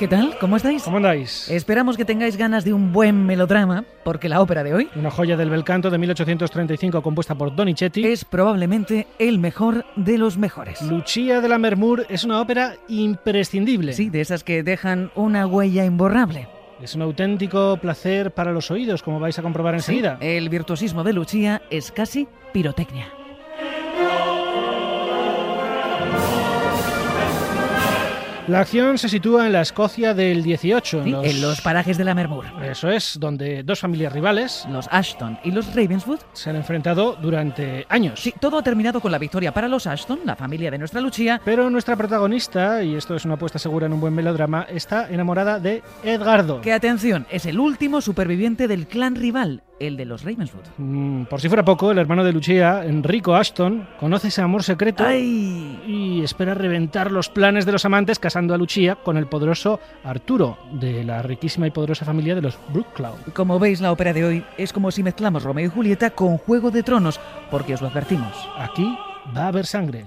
¿Qué tal? ¿Cómo estáis? ¿Cómo andáis? Esperamos que tengáis ganas de un buen melodrama, porque la ópera de hoy Una joya del bel canto de 1835 compuesta por Donizetti. es probablemente el mejor de los mejores. Lucia de la Mermur es una ópera imprescindible. Sí, de esas que dejan una huella imborrable. Es un auténtico placer para los oídos, como vais a comprobar enseguida. Sí, el virtuosismo de Lucia es casi pirotecnia. La acción se sitúa en la Escocia del 18. Sí, en los parajes de la Mermur. Eso es, donde dos familias rivales Los Ashton y los Ravenswood. se han enfrentado durante años. Sí, todo ha terminado con la victoria para los Ashton, la familia de nuestra Lucia. Pero nuestra protagonista, y esto es una apuesta segura en un buen melodrama, está enamorada de Edgardo. Que atención, es el último superviviente del clan rival, el de los Ravenswood. Mm, por si fuera poco, el hermano de Lucia, Enrico Ashton, conoce ese amor secreto ¡Ay! y espera reventar los planes de los amantes casando a Lucia con el poderoso Arturo, de la riquísima y poderosa familia de los Brookcloud. Como veis, la ópera de hoy es como si mezclamos Romeo y Julieta con Juego de Tronos, porque os lo advertimos. Aquí va a haber sangre.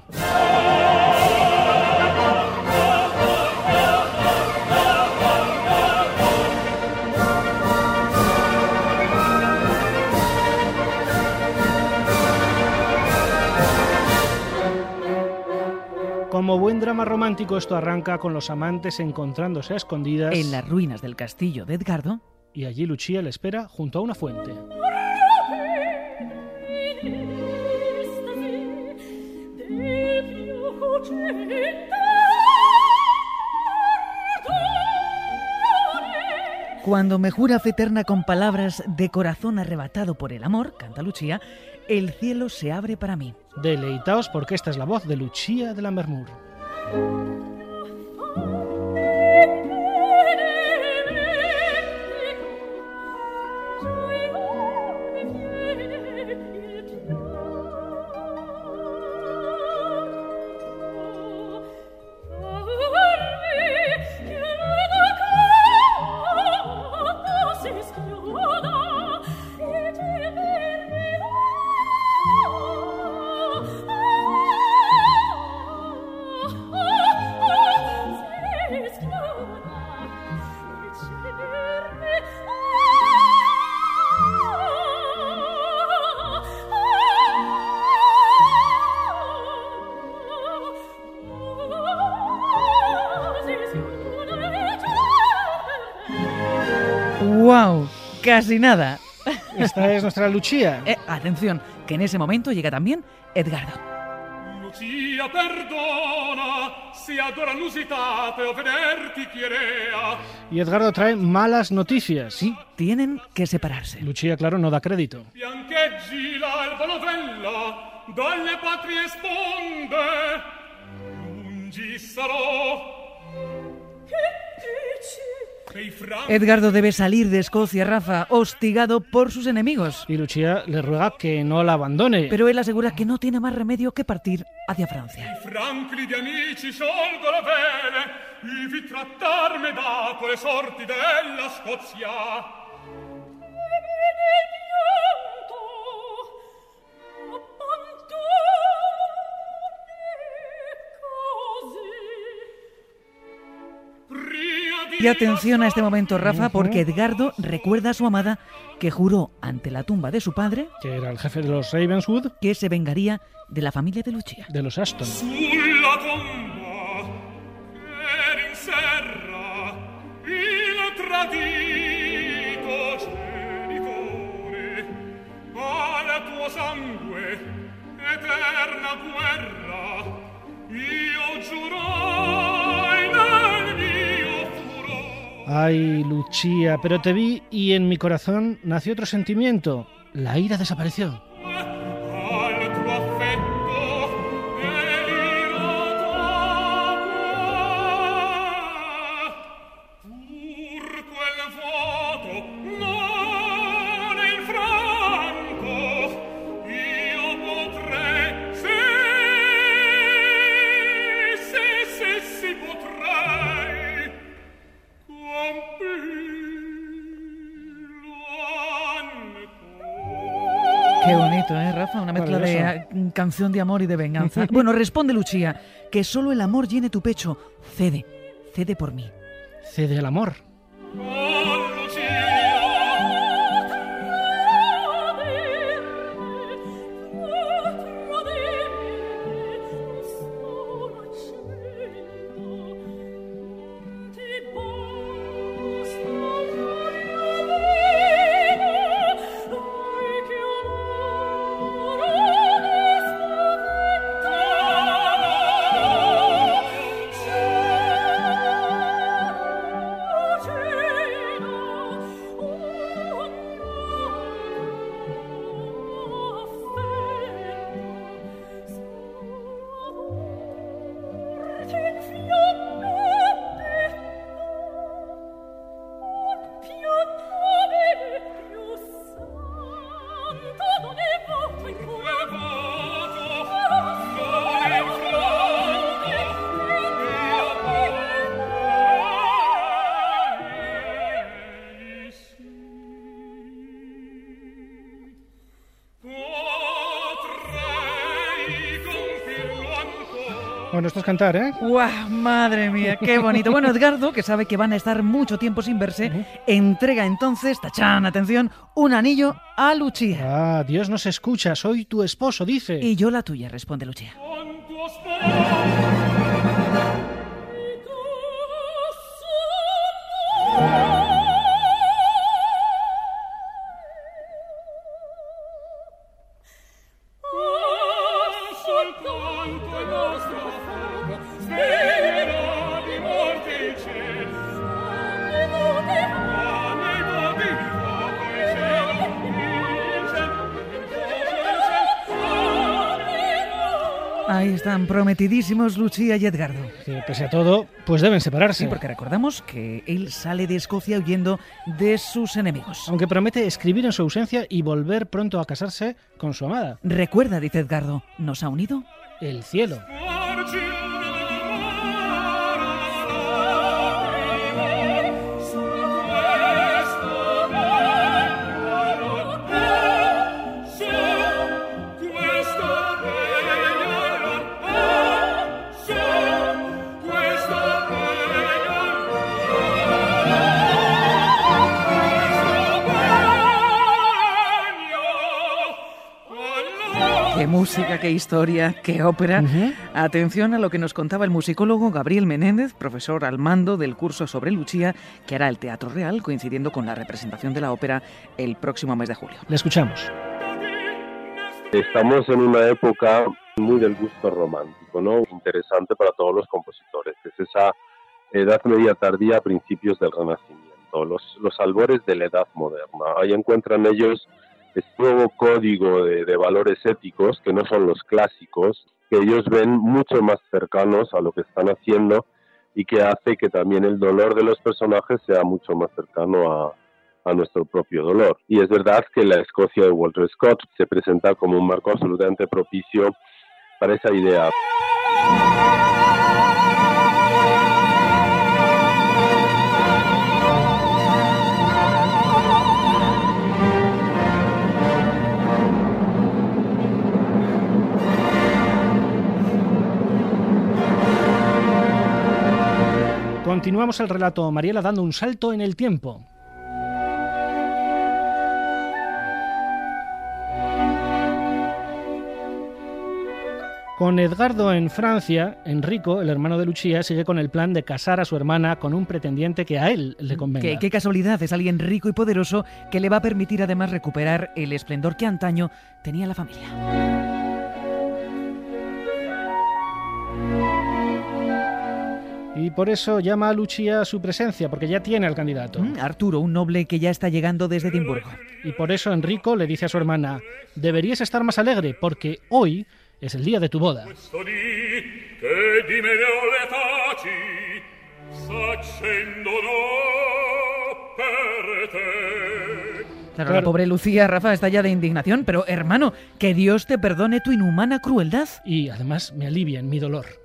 Como buen drama romántico, esto arranca con los amantes encontrándose a escondidas En las ruinas del castillo de Edgardo, y allí Lucia le espera junto a una fuente. cuando me jura fe eterna con palabras de corazón arrebatado por el amor, canta Lucia, el cielo se abre para mí. Deleitaos porque esta es la voz de Lucia de la Mermur. Música Casi nada. Esta es nuestra Lucia. Eh, atención, que en ese momento llega también Edgardo. Lucia perdona se adora l'usitate o vederti chierea Y Edgardo trae malas noticias. Sí, tienen que separarse. Lucia, claro, no da crédito. biancheggi l'alba novella dalle patrie sponde lungi sarò che dici Edgardo debe salir de Escocia, Rafa, hostigado por sus enemigos. Y Lucia le ruega que no la abandone. Pero él asegura que no tiene más remedio que partir hacia Francia. Y atención a este momento, Rafa, porque Edgardo recuerda a su amada que juró ante la tumba de su padre Que era el jefe de los Ravenswood, que se vengaría de la familia de Lucia. de los sangue eterna guerra io giurai Ay, Lucia, pero te vi y en mi corazón nació otro sentimiento. La ira desapareció. Rafa, una mezcla de ah, canción de amor y de venganza. bueno, responde Lucía, que solo el amor llene tu pecho. Cede, cede por mí. Cede el amor. Esto es cantar, ¿eh? ¡Guau! Madre mía, qué bonito. Bueno, Edgardo, que sabe que van a estar mucho tiempo sin verse, entrega entonces, tachán, atención, un anillo a Lucía. Ah, Dios nos escucha, soy tu esposo, dice. Y yo la tuya, responde Lucía. Ahí están, prometidísimos Lucía y Edgardo. Que pese a todo, pues deben separarse. Sí, porque recordamos que él sale de Escocia huyendo de sus enemigos. Aunque promete escribir en su ausencia y volver pronto a casarse con su amada. Recuerda, dice Edgardo, ¿nos ha unido? El cielo. Qué música, qué historia, qué ópera. Atención a lo que nos contaba el musicólogo Gabriel Menéndez, profesor al mando del curso sobre Lucía, que hará el Teatro Real, coincidiendo con la representación de la ópera el próximo mes de julio. Le escuchamos. Estamos en una época muy del gusto romántico, ¿no? Interesante para todos los compositores. Es esa edad media tardía a principios del Renacimiento, los, los albores de la edad moderna. Ahí encuentran ellos este nuevo código de, valores éticos que no son los clásicos, que ellos ven mucho más cercanos a lo que están haciendo y que hace que también el dolor de los personajes sea mucho más cercano a, a nuestro propio dolor. Y es verdad que la Escocia de Walter Scott se presenta como un marco absolutamente propicio para esa idea. Continuamos el relato, Mariela dando un salto en el tiempo. Con Edgardo en Francia, Enrico, el hermano de Lucía, sigue con el plan de casar a su hermana con un pretendiente que a él le convenga. Qué, qué casualidad, es alguien rico y poderoso que le va a permitir además recuperar el esplendor que antaño tenía la familia. Y por eso llama a Lucía a su presencia, porque ya tiene al candidato. Mm, Arturo, un noble que ya está llegando desde Edimburgo. Y por eso Enrico le dice a su hermana, deberías estar más alegre, porque hoy es el día de tu boda. Claro. la pobre Lucía, Rafa, está ya de indignación, pero hermano, que Dios te perdone tu inhumana crueldad. Y además me alivia en mi dolor.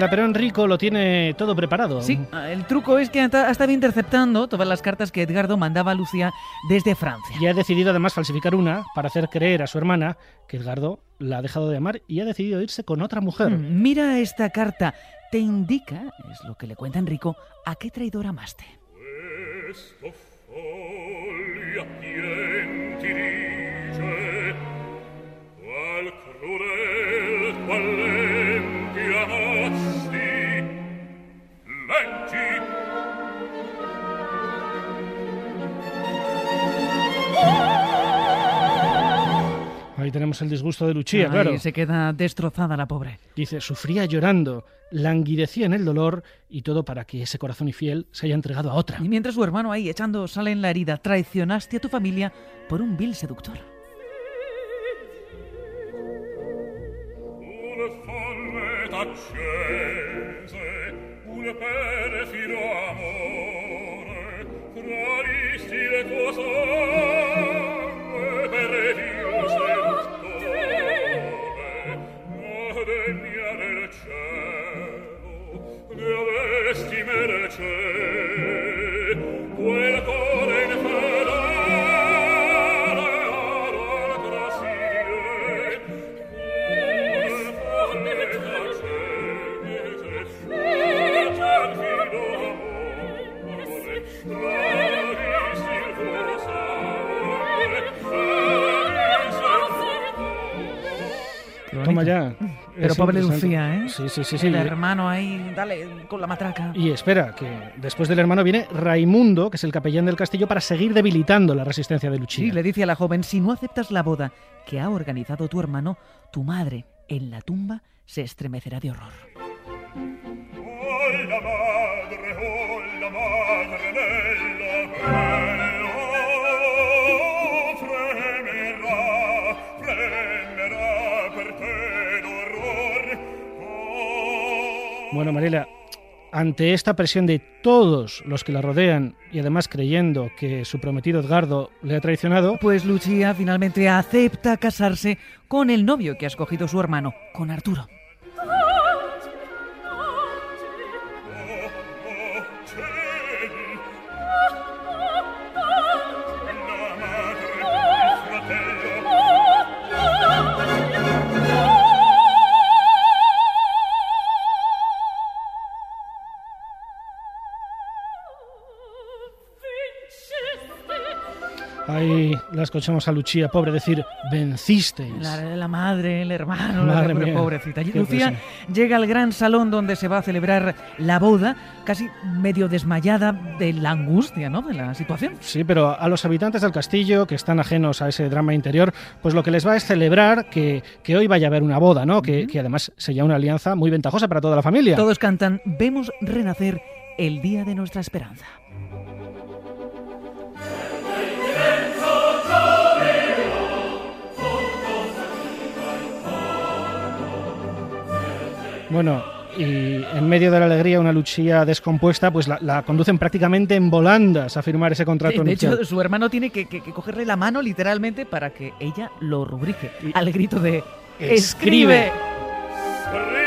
Mariela, pero Enrico lo tiene todo preparado. Sí, el truco es que ha estado interceptando todas las cartas que Edgardo mandaba a Lucía desde Francia. Y ha decidido además falsificar una para hacer creer a su hermana que Edgardo la ha dejado de amar y ha decidido irse con otra mujer. Mm, Mira esta carta. Te indica, es lo que le cuenta Enrico, a qué traidor amaste. Questo foglio a Ahí tenemos el disgusto de Luchía, Ay, claro. Se queda destrozada la pobre. Dice, sufría llorando, languidecía en el dolor y todo para que ese corazón infiel se haya entregado a otra. Y mientras su hermano ahí echando sal en la herida, traicionaste a tu familia por un vil seductor. Pero pobre. Lucía, ¿eh? Sí, sí, sí. sí. El hermano ahí, dale con la matraca. Y espera, que después del hermano viene Raimundo, que es el capellán del castillo, para seguir debilitando la resistencia de Luchía. Sí, le dice a la joven, si no aceptas la boda que ha organizado tu hermano, tu madre en la tumba se estremecerá de horror. Oh la madre, oh la madre Bueno, Mariela, ante esta presión de todos los que la rodean y además creyendo que su prometido Edgardo le ha traicionado, Pues Lucía finalmente acepta casarse con el novio que ha escogido su hermano, con Arturo. La escuchamos a Luchía, pobre, decir, vencisteis. La, la madre, el hermano, la Madre mía, pobrecita. Qué Lucía presión. llega al gran salón donde se va a celebrar la boda, casi medio desmayada de la angustia, ¿no? De la situación. Sí, pero a los habitantes del castillo, que están ajenos a ese drama interior, pues lo que les va es celebrar que, que hoy vaya a haber una boda, ¿no? Que, que además sería una alianza muy ventajosa para toda la familia. Todos cantan, vemos renacer el día de nuestra esperanza. Bueno, y en medio de la alegría, una Luchía descompuesta, pues la, la conducen prácticamente en volandas a firmar ese contrato de hecho, su hermano tiene que, que- que cogerle la mano literalmente para que ella lo rubrique. Al grito de Escribe. ¡Escribe!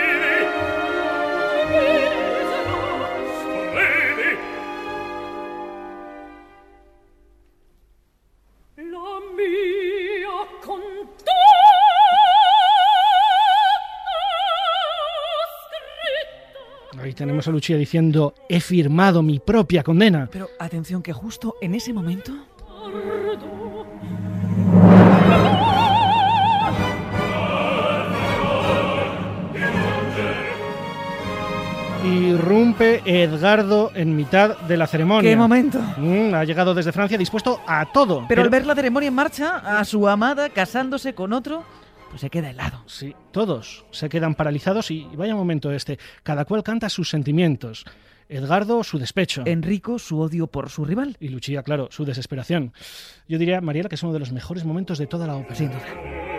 Ahí tenemos a Luchía diciendo, he firmado mi propia condena. Pero atención que justo en ese momento... Irrumpe Edgardo en mitad de la ceremonia. ¡Qué momento! Mm, ha llegado desde Francia dispuesto a todo. Pero al ver la ceremonia en marcha, a su amada casándose con otro, pues se queda helado. Sí, todos se quedan paralizados y vaya momento este. Cada cual canta sus sentimientos. Edgardo, su despecho. Enrico, su odio por su rival. Y Luchía, claro, su desesperación. Yo diría, Mariela, que es uno de los mejores momentos de toda la ópera. Sin duda.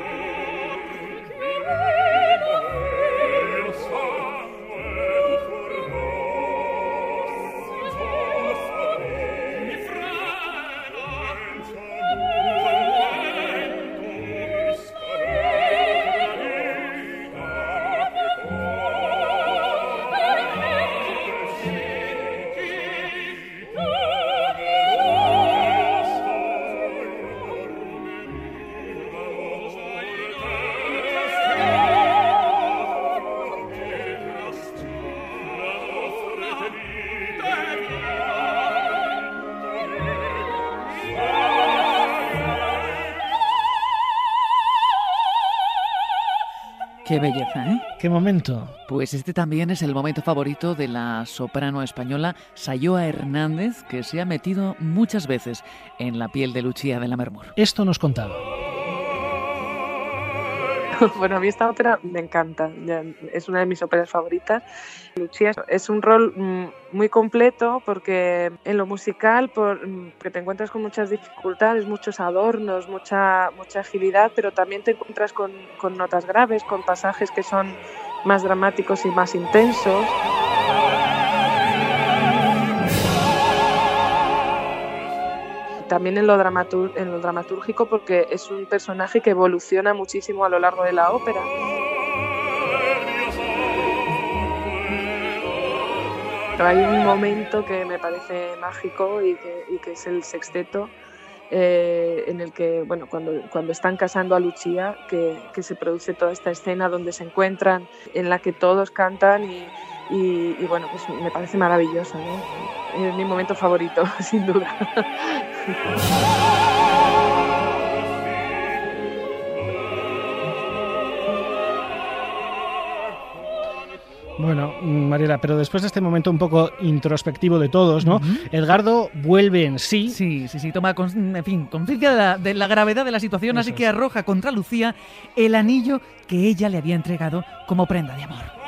Qué belleza, ¿eh? Qué momento. Pues este también es el momento favorito de la soprano española Sayoa Hernández, que se ha metido muchas veces en la piel de Lucía de la Mermur. Esto nos contaba. Bueno, a mí esta ópera me encanta, es una de mis óperas favoritas. Lucía es un rol mm, muy completo porque en lo musical por, mm, te encuentras con muchas dificultades, muchos adornos, mucha, mucha agilidad, pero también te encuentras con, con notas graves, con pasajes que son más dramáticos y más intensos. También en lo, lo dramatúrgico porque es un personaje que evoluciona muchísimo a lo largo de la ópera. Pero hay un momento que me parece mágico y que, es el sexteto, eh, en el que, bueno, cuando, cuando están casando a Lucía, que, que, se produce toda esta escena donde se encuentran, en la que todos cantan y, y, bueno, pues me parece maravilloso, ¿no? Es mi momento favorito, sin duda. Bueno, Mariela, pero después de este momento un poco introspectivo de todos, ¿no? Edgardo vuelve en sí. Sí, sí, sí, toma, en fin, conciencia de, la, gravedad de la situación, así que arroja contra Lucía el anillo que ella le había entregado como prenda de amor.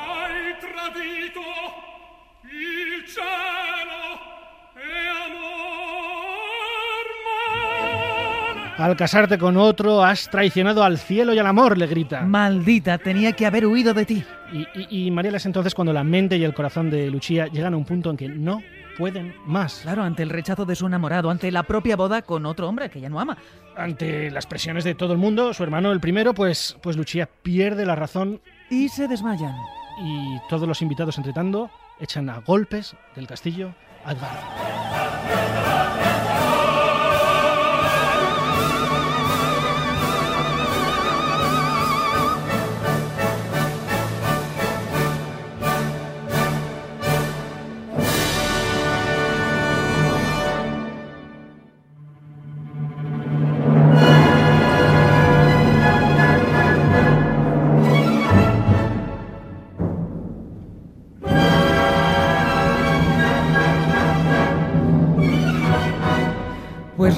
Al casarte con otro has traicionado al cielo y al amor, le grita. Maldita, tenía que haber huido de ti. Y, y, es entonces cuando la mente y el corazón de Lucía llegan a un punto en que no pueden más. Claro, ante el rechazo de su enamorado, ante la propia boda con otro hombre que ya no ama. Ante las presiones de todo el mundo, su hermano el primero, pues, pues Lucía pierde la razón. Y se desmayan. Y todos los invitados, entre tanto, echan a golpes del castillo a Edgardo.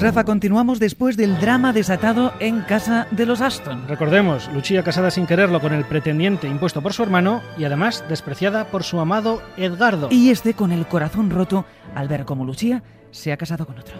Pues Rafa, continuamos después del drama desatado en casa de los Aston. Recordemos, Lucía casada sin quererlo con el pretendiente impuesto por su hermano y además despreciada por su amado Edgardo. Y este con el corazón roto al ver cómo Lucía se ha casado con otro.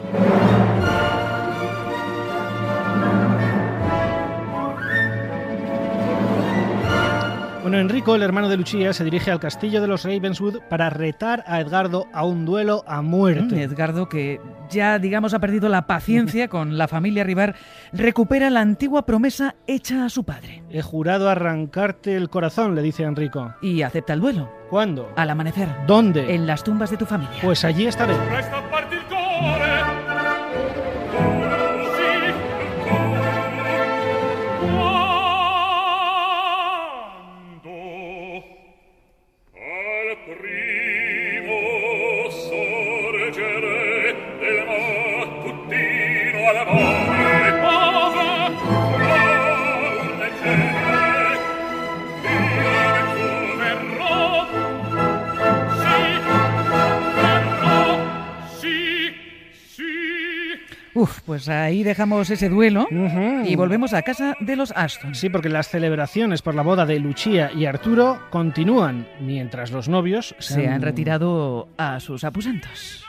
Bueno, Enrico, el hermano de Lucía, se dirige al castillo de los Ravenswood para retar a Edgardo a un duelo a muerte. Mm, Edgardo, que ya, digamos, ha perdido la paciencia con la familia rival, recupera la antigua promesa hecha a su padre. He jurado arrancarte el corazón, le dice Enrico. Y acepta el duelo. ¿Cuándo? Al amanecer. ¿Dónde? En las tumbas de tu familia. Pues allí estaré. Uf, pues ahí dejamos ese duelo y volvemos a casa de los Aston. Sí, porque las celebraciones por la boda de Lucía y Arturo continúan mientras los novios se, han retirado a sus aposentos.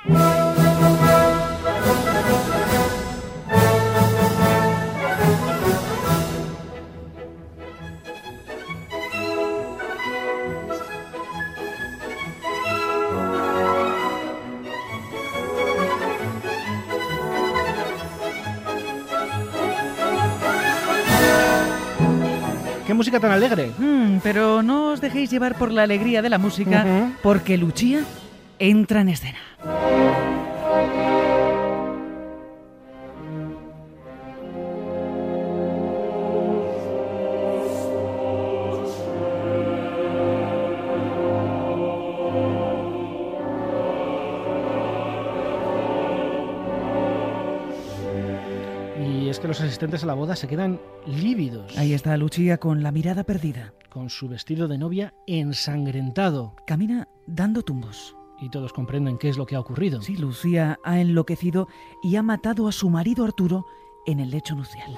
Música tan alegre. Mm, pero no os dejéis llevar por la alegría de la música, porque Lucía entra en escena. Que los asistentes a la boda se quedan lívidos. Ahí está Lucía con la mirada perdida. Con su vestido de novia ensangrentado. Camina dando tumbos. Y todos comprenden qué es lo que ha ocurrido. Sí, Lucía ha enloquecido y ha matado a su marido Arturo en el lecho nupcial.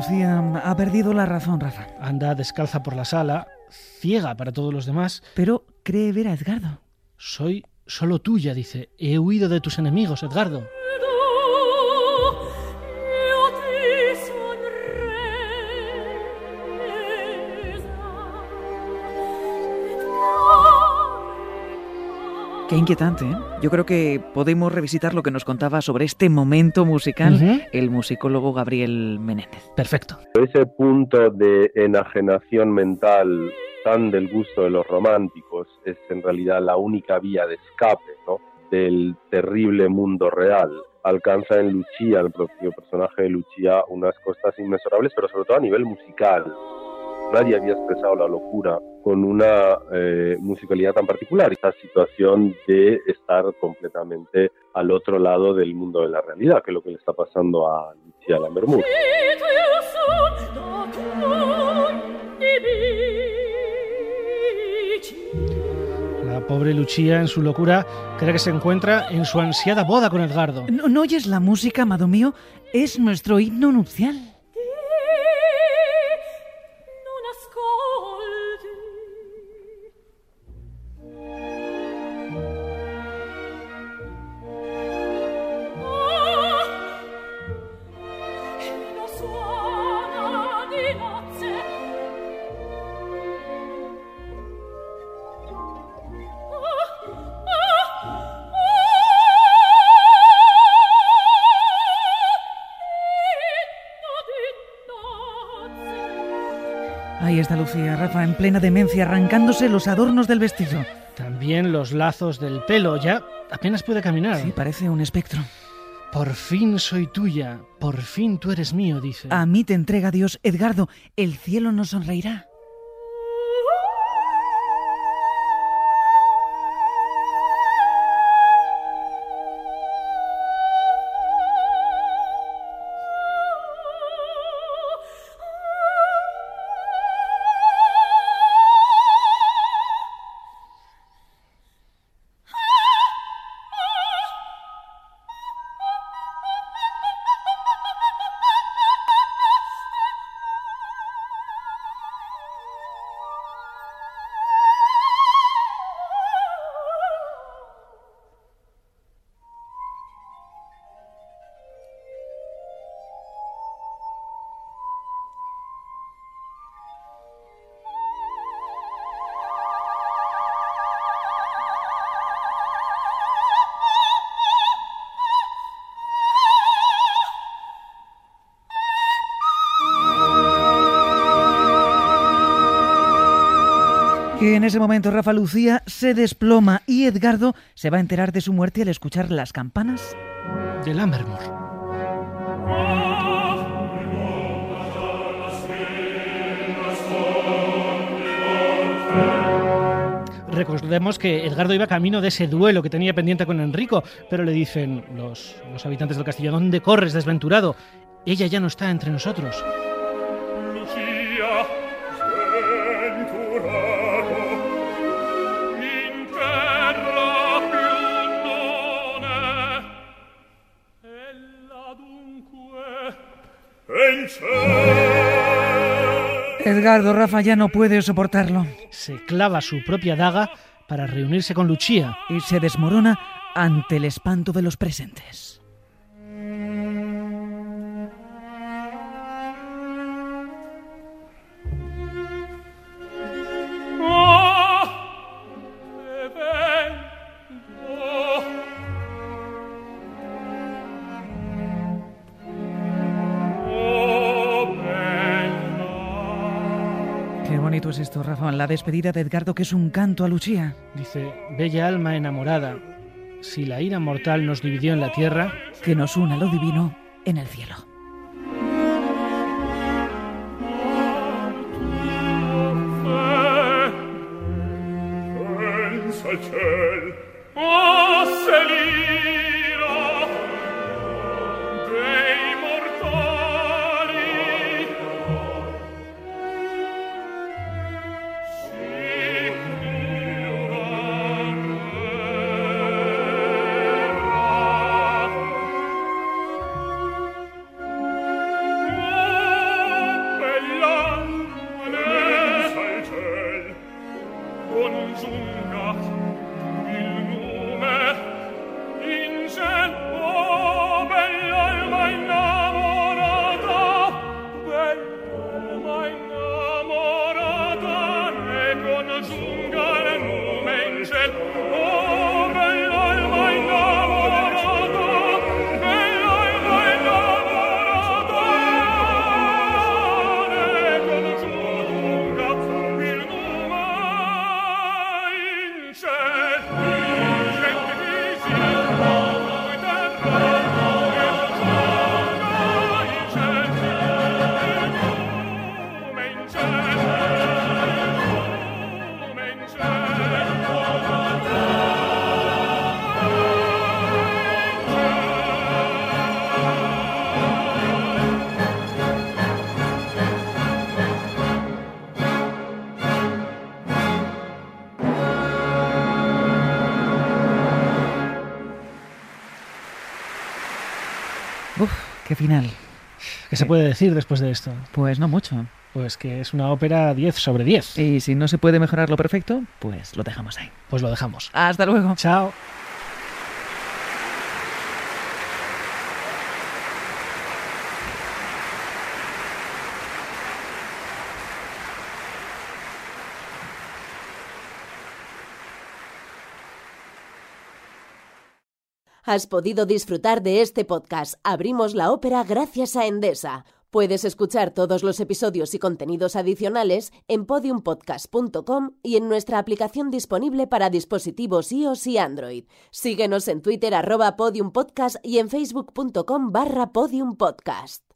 Lucía ha perdido la razón, Rafa. Anda descalza por la sala, ciega para todos los demás. Pero cree ver a Edgardo. Soy solo tuya, dice. He huido de tus enemigos, Edgardo. Qué inquietante, ¿eh? Yo creo que podemos revisitar lo que nos contaba sobre este momento musical el musicólogo Gabriel Menéndez. Perfecto. Ese punto de enajenación mental tan del gusto de los románticos es en realidad la única vía de escape del terrible mundo real. Alcanza en Lucía, el propio personaje de Lucía, unas costas inmensurables, pero sobre todo a nivel musical nadie había expresado la locura con una eh, musicalidad tan particular. Esta situación de estar completamente al otro lado del mundo de la realidad, que es lo que le está pasando a Lucia Lammermoor. La pobre Lucía, en su locura, cree que se encuentra en su ansiada boda con Edgardo. ¿No, ¿no oyes la música, amado mío? Es nuestro himno nupcial. Está Lucía, Rafa, en plena demencia, arrancándose los adornos del vestido. También los lazos del pelo, ya apenas puede caminar. Sí, parece un espectro. Por fin soy tuya, por fin tú eres mío, dice. A mí te entrega Dios, Edgardo, el cielo nos sonreirá. En ese momento Rafa Lucía se desploma y Edgardo se va a enterar de su muerte al escuchar las campanas del Ambermore. Recordemos que Edgardo iba camino de ese duelo que tenía pendiente con Enrico, pero le dicen los, los habitantes del castillo, ¿dónde corres, desventurado? Ella ya no está entre nosotros. Edgardo Rafa ya no puede soportarlo. Se clava su propia daga para reunirse con Lucia y se desmorona ante el espanto de los presentes. Qué bonito es esto, Rafa. La despedida de Edgardo, que es un canto a Lucía. Dice, bella alma enamorada, si la ira mortal nos dividió en la tierra, que nos una lo divino en el cielo. Uf, qué final. ¿Qué se puede decir después de esto? Pues no mucho. Pues que es una ópera 10 sobre 10. Y si no se puede mejorar lo perfecto, pues lo dejamos ahí. Pues lo dejamos. Hasta luego. Chao. Has podido disfrutar de este podcast Abrimos la ópera gracias a Endesa. Puedes escuchar todos los episodios y contenidos adicionales en podiumpodcast.com y en nuestra aplicación disponible para dispositivos iOS y Android. Síguenos en Twitter arroba podiumpodcast y en facebook.com barra podiumpodcast.